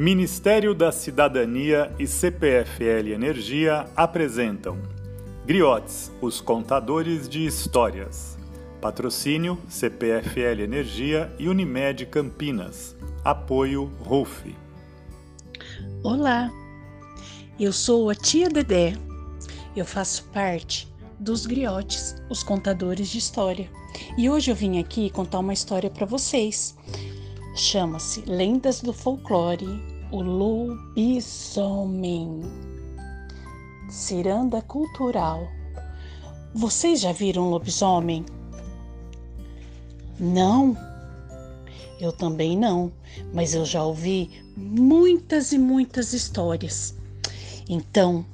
Ministério da Cidadania e CPFL Energia apresentam Griotes, os contadores de histórias. Patrocínio CPFL Energia e Unimed Campinas. Apoio RUF. Olá, eu sou a tia Dedé. Eu faço parte dos Griotes, os contadores de história. E hoje eu vim aqui contar uma história para vocês. Chama-se Lendas do Folclore, o Lobisomem. Ciranda Cultural. Vocês já viram lobisomem? Não? Eu também não, mas eu já ouvi muitas e muitas histórias. Então,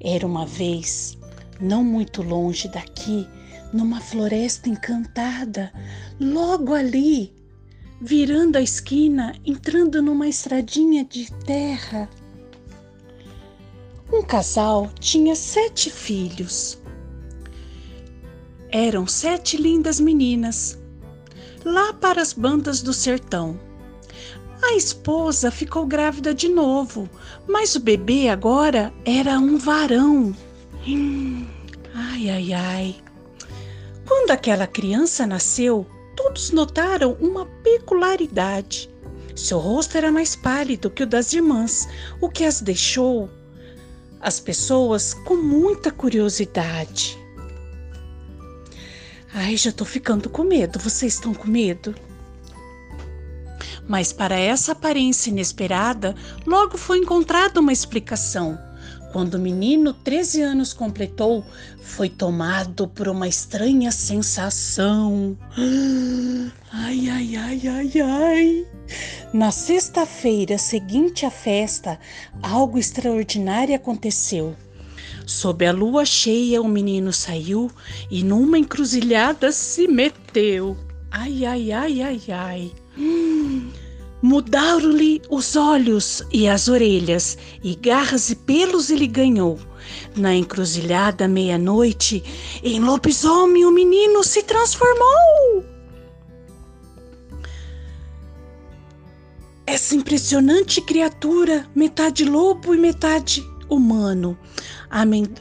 era uma vez, não muito longe daqui, numa floresta encantada, logo ali, virando a esquina, entrando numa estradinha de terra. Um casal tinha sete filhos. Eram sete lindas meninas, lá para as bandas do sertão. A esposa ficou grávida de novo, mas o bebê agora era um varão. Hum, ai, ai, ai. Quando aquela criança nasceu, todos notaram uma peculiaridade. Seu rosto era mais pálido que o das irmãs, o que as deixou as pessoas com muita curiosidade. Ai, já tô ficando com medo. Vocês estão com medo? Mas para essa aparência inesperada, logo foi encontrada uma explicação. Quando o menino, 13 anos completou, foi tomado por uma estranha sensação. Ai, ai, ai, ai, ai. Na sexta-feira seguinte à festa, algo extraordinário aconteceu. Sob a lua cheia, o menino saiu e numa encruzilhada se meteu. Ai, ai, ai, ai, ai. Hum. Mudaram-lhe os olhos e as orelhas, e garras e pelos ele ganhou. Na encruzilhada meia-noite, em lobisomem o menino se transformou. Essa impressionante criatura, metade lobo e metade humano,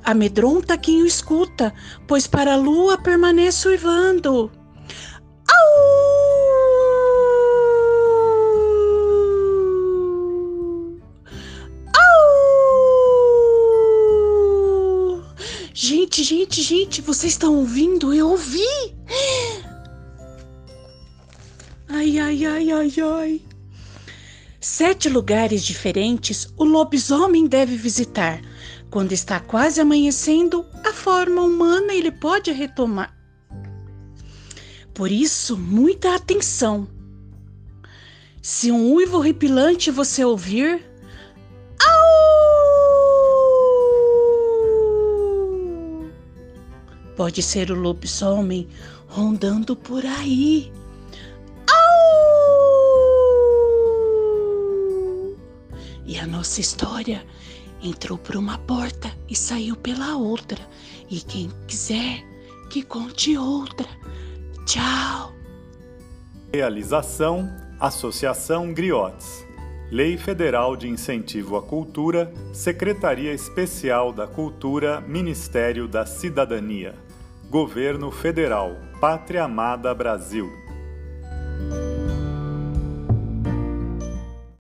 amedronta quem o escuta, pois para a lua permanece uivando. Gente, gente, gente, vocês estão ouvindo? Eu ouvi! Ai, ai, ai, ai, ai. Sete lugares diferentes o lobisomem deve visitar. Quando está quase amanhecendo, a forma humana ele pode retomar. Por isso, muita atenção. Se um uivo horripilante você ouvir, Pode ser o lobisomem rondando por aí. E a nossa história entrou por uma porta e saiu pela outra. E quem quiser que conte outra. Tchau. Realização Associação Griotes. Lei Federal de Incentivo à Cultura, Secretaria Especial da Cultura, Ministério da Cidadania. Governo Federal, Pátria Amada Brasil.